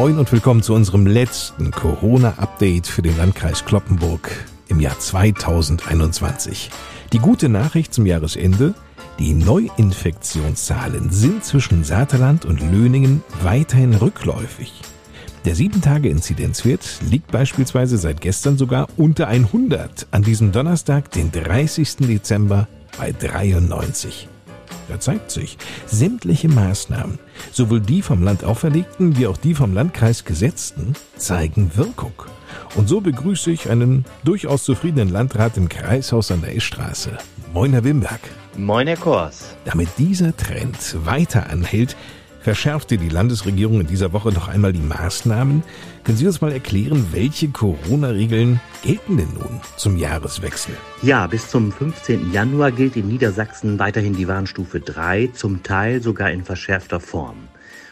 Moin und willkommen zu unserem letzten Corona-Update für den Landkreis Kloppenburg im Jahr 2021. Die gute Nachricht zum Jahresende, die Neuinfektionszahlen sind zwischen Saterland und Löningen weiterhin rückläufig. Der 7-Tage-Inzidenzwert liegt beispielsweise seit gestern sogar unter 100, an diesem Donnerstag, den 30. Dezember, bei 93. Da zeigt sich, sämtliche Maßnahmen, sowohl die vom Land auferlegten wie auch die vom Landkreis gesetzten, zeigen Wirkung. Und so begrüße ich einen durchaus zufriedenen Landrat im Kreishaus an der Eschstraße. Moin, Herr Wimberg. Moin, Herr Kors. Damit dieser Trend weiter anhält, verschärfte die Landesregierung in dieser Woche noch einmal die Maßnahmen. Können Sie uns mal erklären, welche Corona-Regeln gelten denn nun zum Jahreswechsel? Ja, bis zum 15. Januar gilt in Niedersachsen weiterhin die Warnstufe 3, zum Teil sogar in verschärfter Form.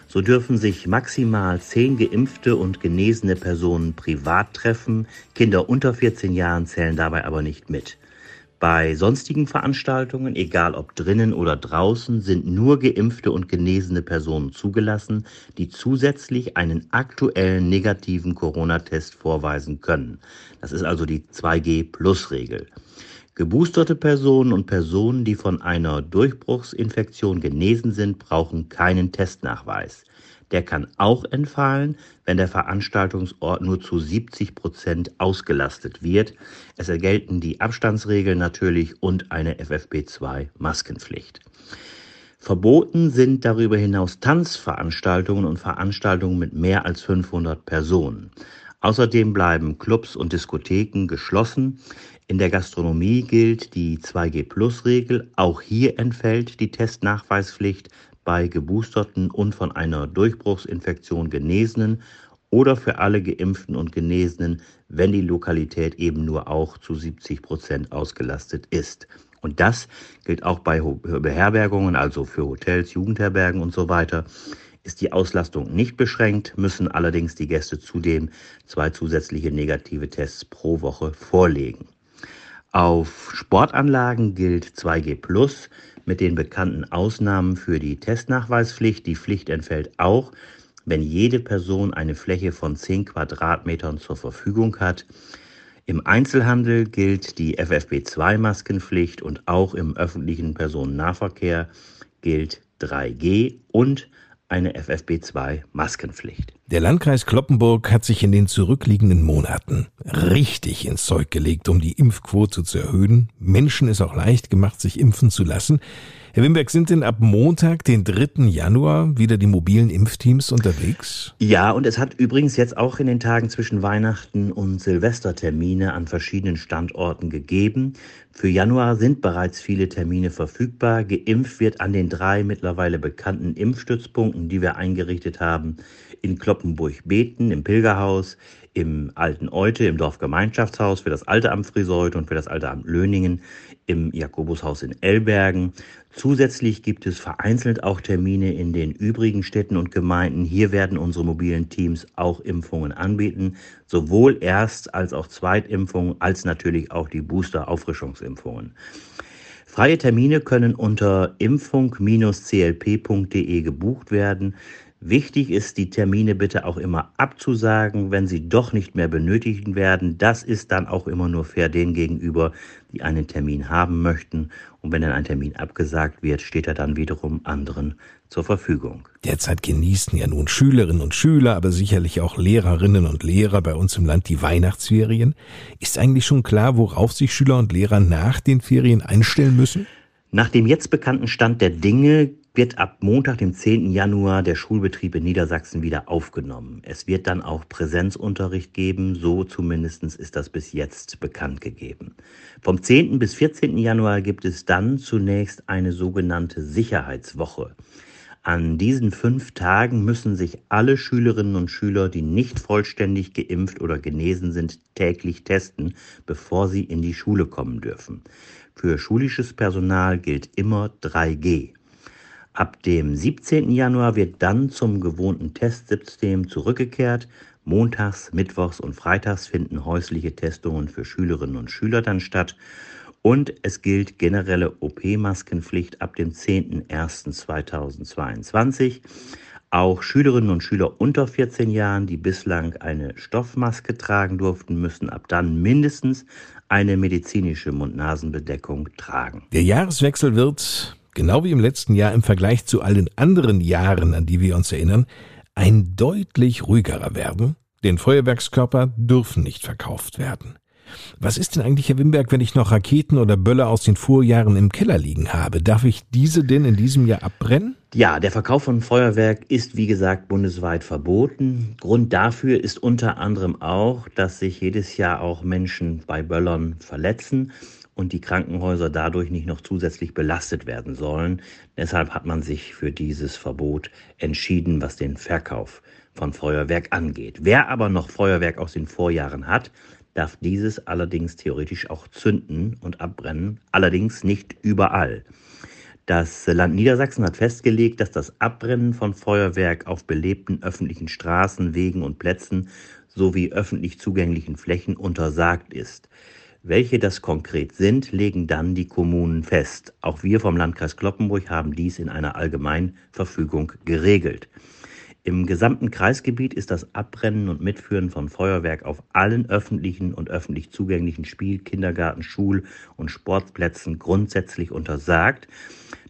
So dürfen sich maximal zehn geimpfte und genesene Personen privat treffen. Kinder unter 14 Jahren zählen dabei aber nicht mit. Bei sonstigen Veranstaltungen, egal ob drinnen oder draußen, sind nur geimpfte und genesene Personen zugelassen, die zusätzlich einen aktuellen negativen Corona-Test vorweisen können. Das ist also die 2G-Plus-Regel. Geboosterte Personen und Personen, die von einer Durchbruchsinfektion genesen sind, brauchen keinen Testnachweis. Der kann auch entfallen, wenn der Veranstaltungsort nur zu 70 Prozent ausgelastet wird. Es ergelten die Abstandsregeln natürlich und eine FFP2-Maskenpflicht. Verboten sind darüber hinaus Tanzveranstaltungen und Veranstaltungen mit mehr als 500 Personen. Außerdem bleiben Clubs und Diskotheken geschlossen. In der Gastronomie gilt die 2G-Plus-Regel. Auch hier entfällt die Testnachweispflicht bei geboosterten und von einer Durchbruchsinfektion Genesenen oder für alle Geimpften und Genesenen, wenn die Lokalität eben nur auch zu 70 Prozent ausgelastet ist. Und das gilt auch bei Beherbergungen, also für Hotels, Jugendherbergen und so weiter. Ist die Auslastung nicht beschränkt, müssen allerdings die Gäste zudem zwei zusätzliche negative Tests pro Woche vorlegen. Auf Sportanlagen gilt 2G Plus mit den bekannten Ausnahmen für die Testnachweispflicht. Die Pflicht entfällt auch, wenn jede Person eine Fläche von 10 Quadratmetern zur Verfügung hat. Im Einzelhandel gilt die FFP2-Maskenpflicht und auch im öffentlichen Personennahverkehr gilt 3G und eine FFP2-Maskenpflicht. Der Landkreis Kloppenburg hat sich in den zurückliegenden Monaten richtig ins Zeug gelegt, um die Impfquote zu erhöhen. Menschen ist auch leicht gemacht, sich impfen zu lassen. Herr Wimberg, sind denn ab Montag, den 3. Januar, wieder die mobilen Impfteams unterwegs? Ja, und es hat übrigens jetzt auch in den Tagen zwischen Weihnachten und Silvester Termine an verschiedenen Standorten gegeben. Für Januar sind bereits viele Termine verfügbar. Geimpft wird an den drei mittlerweile bekannten Impfstützpunkten, die wir eingerichtet haben. In Kloppenburg-Beten, im Pilgerhaus, im Alten Eute, im Dorfgemeinschaftshaus für das Alte Amt Friseut und für das Alte Amt Löningen, im Jakobushaus in Elbergen. Zusätzlich gibt es vereinzelt auch Termine in den übrigen Städten und Gemeinden. Hier werden unsere mobilen Teams auch Impfungen anbieten, sowohl Erst- als auch Zweitimpfungen, als natürlich auch die Booster-Auffrischungsimpfungen. Freie Termine können unter impfung-clp.de gebucht werden. Wichtig ist, die Termine bitte auch immer abzusagen, wenn sie doch nicht mehr benötigt werden. Das ist dann auch immer nur fair denen gegenüber, die einen Termin haben möchten. Und wenn dann ein Termin abgesagt wird, steht er dann wiederum anderen zur Verfügung. Derzeit genießen ja nun Schülerinnen und Schüler, aber sicherlich auch Lehrerinnen und Lehrer bei uns im Land die Weihnachtsferien. Ist eigentlich schon klar, worauf sich Schüler und Lehrer nach den Ferien einstellen müssen? Nach dem jetzt bekannten Stand der Dinge wird ab Montag, dem 10. Januar, der Schulbetrieb in Niedersachsen wieder aufgenommen. Es wird dann auch Präsenzunterricht geben, so zumindest ist das bis jetzt bekannt gegeben. Vom 10. bis 14. Januar gibt es dann zunächst eine sogenannte Sicherheitswoche. An diesen fünf Tagen müssen sich alle Schülerinnen und Schüler, die nicht vollständig geimpft oder genesen sind, täglich testen, bevor sie in die Schule kommen dürfen. Für schulisches Personal gilt immer 3G. Ab dem 17. Januar wird dann zum gewohnten Testsystem zurückgekehrt. Montags, Mittwochs und Freitags finden häusliche Testungen für Schülerinnen und Schüler dann statt. Und es gilt generelle OP-Maskenpflicht ab dem 10.01.2022. Auch Schülerinnen und Schüler unter 14 Jahren, die bislang eine Stoffmaske tragen durften, müssen ab dann mindestens eine medizinische Mund-Nasen-Bedeckung tragen. Der Jahreswechsel wird, genau wie im letzten Jahr im Vergleich zu allen anderen Jahren, an die wir uns erinnern, ein deutlich ruhigerer werden, denn Feuerwerkskörper dürfen nicht verkauft werden. Was ist denn eigentlich, Herr Wimberg, wenn ich noch Raketen oder Böller aus den Vorjahren im Keller liegen habe? Darf ich diese denn in diesem Jahr abbrennen? Ja, der Verkauf von Feuerwerk ist, wie gesagt, bundesweit verboten. Grund dafür ist unter anderem auch, dass sich jedes Jahr auch Menschen bei Böllern verletzen und die Krankenhäuser dadurch nicht noch zusätzlich belastet werden sollen. Deshalb hat man sich für dieses Verbot entschieden, was den Verkauf von Feuerwerk angeht. Wer aber noch Feuerwerk aus den Vorjahren hat, darf dieses allerdings theoretisch auch zünden und abbrennen, allerdings nicht überall. Das Land Niedersachsen hat festgelegt, dass das Abbrennen von Feuerwerk auf belebten öffentlichen Straßen, Wegen und Plätzen sowie öffentlich zugänglichen Flächen untersagt ist. Welche das konkret sind, legen dann die Kommunen fest. Auch wir vom Landkreis Kloppenburg haben dies in einer Allgemeinverfügung geregelt. Im gesamten Kreisgebiet ist das Abbrennen und Mitführen von Feuerwerk auf allen öffentlichen und öffentlich zugänglichen Spiel-, Kindergarten-, Schul- und Sportplätzen grundsätzlich untersagt.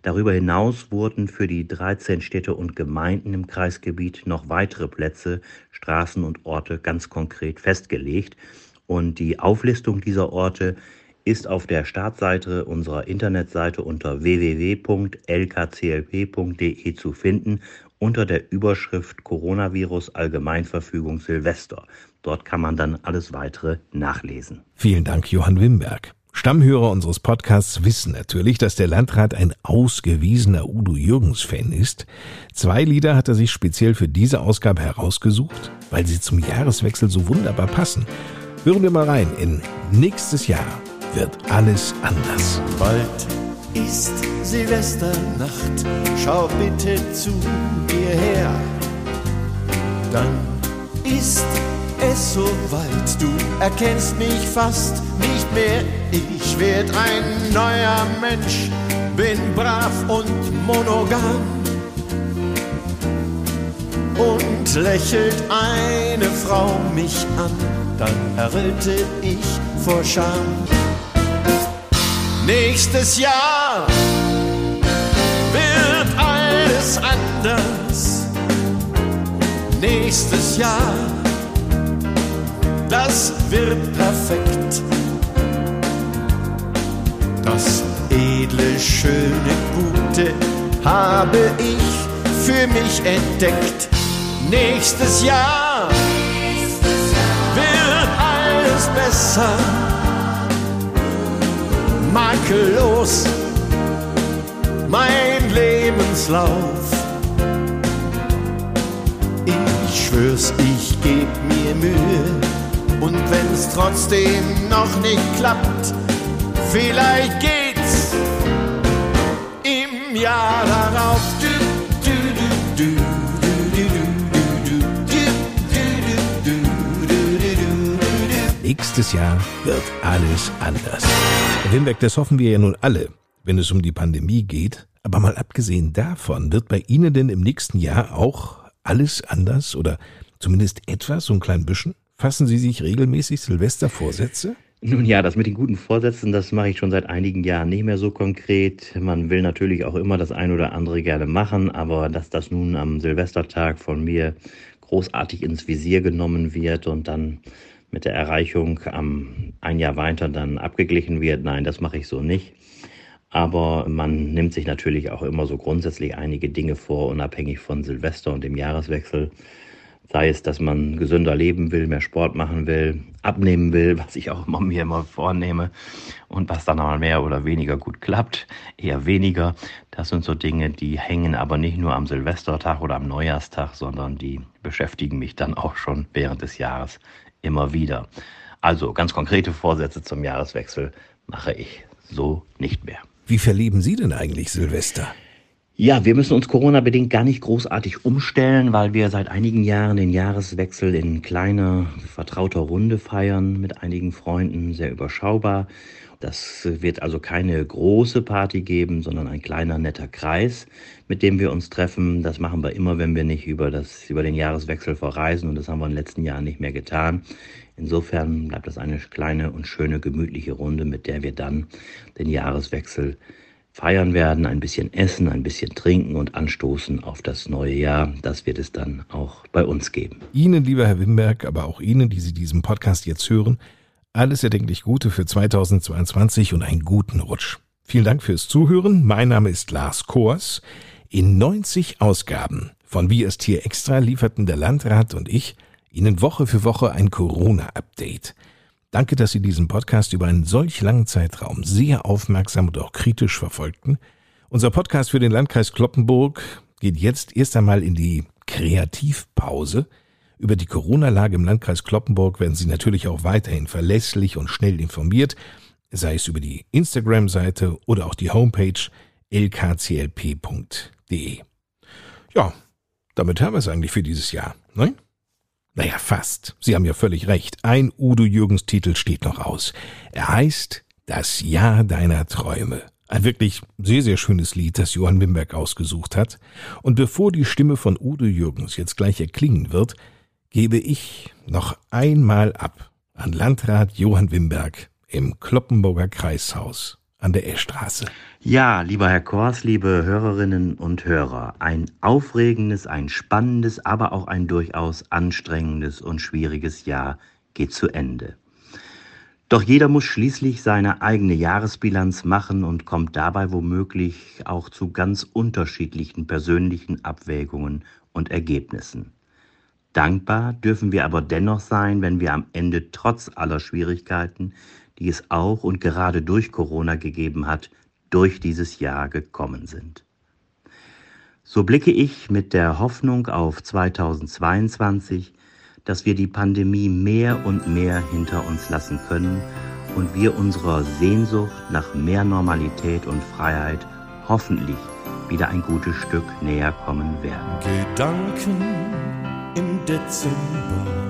Darüber hinaus wurden für die 13 Städte und Gemeinden im Kreisgebiet noch weitere Plätze, Straßen und Orte ganz konkret festgelegt. Und die Auflistung dieser Orte ist auf der Startseite unserer Internetseite unter www.lkclp.de zu finden unter der Überschrift Coronavirus Allgemeinverfügung Silvester. Dort kann man dann alles weitere nachlesen. Vielen Dank, Johann Wimberg. Stammhörer unseres Podcasts wissen natürlich, dass der Landrat ein ausgewiesener Udo Jürgens-Fan ist. Zwei Lieder hat er sich speziell für diese Ausgabe herausgesucht, weil sie zum Jahreswechsel so wunderbar passen. Hören wir mal rein in Nächstes Jahr wird alles anders. Bald ist Silvesternacht, schau bitte zu mir her. Dann ist es soweit, du erkennst mich fast nicht mehr. Ich werd ein neuer Mensch, bin brav und monogam. Und lächelt eine Frau mich an, dann erröte ich vor Scham. Nächstes Jahr wird alles anders. Nächstes Jahr, das wird perfekt. Das edle, schöne, gute habe ich für mich entdeckt. Nächstes Jahr wird alles besser makellos mein Lebenslauf. Ich schwör's, ich geb mir Mühe und wenn's trotzdem noch nicht klappt, vielleicht geht's im Jahr darauf. Nächstes Jahr wird alles anders. Herr Wimberg, das hoffen wir ja nun alle, wenn es um die Pandemie geht. Aber mal abgesehen davon, wird bei Ihnen denn im nächsten Jahr auch alles anders oder zumindest etwas, so ein klein bisschen? Fassen Sie sich regelmäßig Silvestervorsätze? Nun ja, das mit den guten Vorsätzen, das mache ich schon seit einigen Jahren nicht mehr so konkret. Man will natürlich auch immer das ein oder andere gerne machen, aber dass das nun am Silvestertag von mir großartig ins Visier genommen wird und dann mit der Erreichung am ein Jahr weiter dann abgeglichen wird. Nein, das mache ich so nicht. Aber man nimmt sich natürlich auch immer so grundsätzlich einige Dinge vor, unabhängig von Silvester und dem Jahreswechsel. Sei es, dass man gesünder leben will, mehr Sport machen will, abnehmen will, was ich auch immer mir immer vornehme und was dann mal mehr oder weniger gut klappt, eher weniger. Das sind so Dinge, die hängen aber nicht nur am Silvestertag oder am Neujahrstag, sondern die beschäftigen mich dann auch schon während des Jahres immer wieder. Also ganz konkrete Vorsätze zum Jahreswechsel mache ich so nicht mehr. Wie verleben Sie denn eigentlich Silvester? Ja, wir müssen uns Corona-bedingt gar nicht großartig umstellen, weil wir seit einigen Jahren den Jahreswechsel in kleiner, vertrauter Runde feiern mit einigen Freunden, sehr überschaubar. Das wird also keine große Party geben, sondern ein kleiner, netter Kreis, mit dem wir uns treffen. Das machen wir immer, wenn wir nicht über, das, über den Jahreswechsel verreisen und das haben wir in den letzten Jahren nicht mehr getan. Insofern bleibt das eine kleine und schöne, gemütliche Runde, mit der wir dann den Jahreswechsel feiern werden, ein bisschen essen, ein bisschen trinken und anstoßen auf das neue Jahr. Das wird es dann auch bei uns geben. Ihnen, lieber Herr Wimberg, aber auch Ihnen, die Sie diesen Podcast jetzt hören, alles erdenklich Gute für 2022 und einen guten Rutsch. Vielen Dank fürs Zuhören. Mein Name ist Lars Kors. In 90 Ausgaben von Wie es hier extra lieferten der Landrat und ich Ihnen Woche für Woche ein Corona-Update. Danke, dass Sie diesen Podcast über einen solch langen Zeitraum sehr aufmerksam und auch kritisch verfolgten. Unser Podcast für den Landkreis Kloppenburg geht jetzt erst einmal in die Kreativpause. Über die Corona-Lage im Landkreis Kloppenburg werden Sie natürlich auch weiterhin verlässlich und schnell informiert, sei es über die Instagram-Seite oder auch die Homepage lkclp.de. Ja, damit haben wir es eigentlich für dieses Jahr, ne? Naja, fast. Sie haben ja völlig recht. Ein Udo Jürgens Titel steht noch aus. Er heißt Das Jahr deiner Träume. Ein wirklich sehr, sehr schönes Lied, das Johann Wimberg ausgesucht hat. Und bevor die Stimme von Udo Jürgens jetzt gleich erklingen wird, gebe ich noch einmal ab an Landrat Johann Wimberg im Kloppenburger Kreishaus an der Eschstraße. Ja, lieber Herr Kors, liebe Hörerinnen und Hörer, ein aufregendes, ein spannendes, aber auch ein durchaus anstrengendes und schwieriges Jahr geht zu Ende. Doch jeder muss schließlich seine eigene Jahresbilanz machen und kommt dabei womöglich auch zu ganz unterschiedlichen persönlichen Abwägungen und Ergebnissen. Dankbar dürfen wir aber dennoch sein, wenn wir am Ende trotz aller Schwierigkeiten die es auch und gerade durch Corona gegeben hat, durch dieses Jahr gekommen sind. So blicke ich mit der Hoffnung auf 2022, dass wir die Pandemie mehr und mehr hinter uns lassen können und wir unserer Sehnsucht nach mehr Normalität und Freiheit hoffentlich wieder ein gutes Stück näher kommen werden. Gedanken im Dezember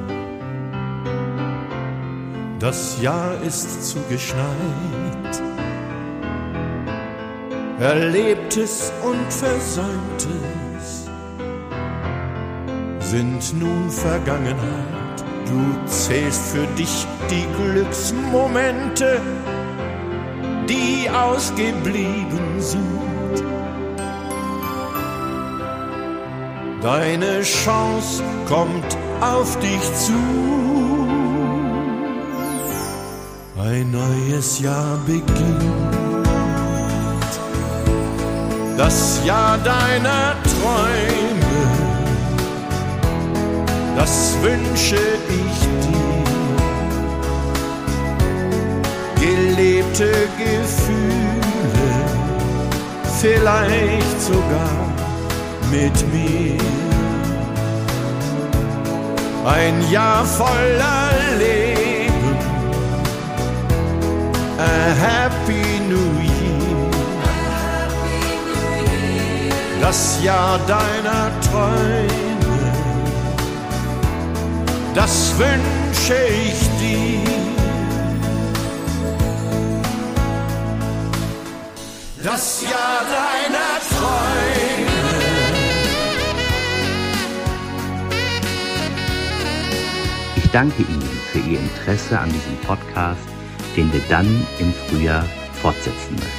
das Jahr ist zugeschneit. Erlebtes und Versäumtes sind nun Vergangenheit. Du zählst für dich die Glücksmomente, die ausgeblieben sind. Deine Chance kommt auf dich zu ein neues Jahr beginnt. Das Jahr deiner Träume, das wünsche ich dir. Gelebte Gefühle, vielleicht sogar mit mir. Ein Jahr voller Leben a happy new year. Das Jahr deiner Träume, das wünsche ich dir. Das Jahr deiner Träume. Danke Ihnen für Ihr Interesse an diesem Podcast den wir dann im Frühjahr fortsetzen möchten.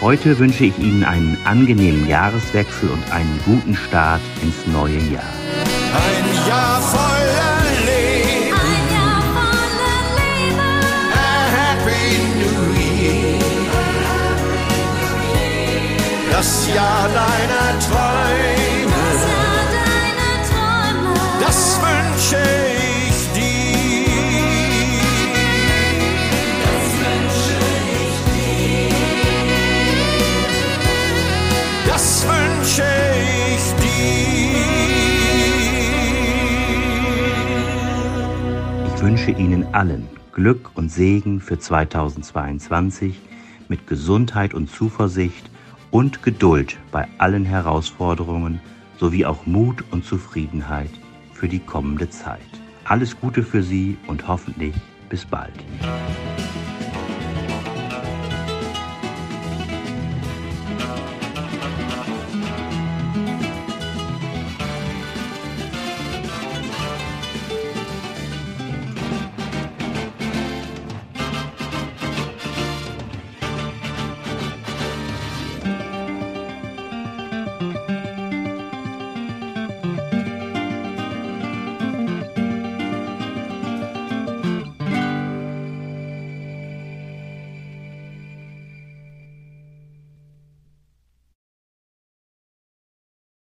Heute wünsche ich Ihnen einen angenehmen Jahreswechsel und einen guten Start ins neue Jahr. Ein Jahr voller Leben. Ein Jahr voller Leben. A Happy New Year. Das Jahr deiner Träume. Das Jahr deiner Träume. Das wünsche wünsche Ihnen allen Glück und Segen für 2022 mit Gesundheit und Zuversicht und Geduld bei allen Herausforderungen sowie auch Mut und Zufriedenheit für die kommende Zeit. Alles Gute für Sie und hoffentlich bis bald.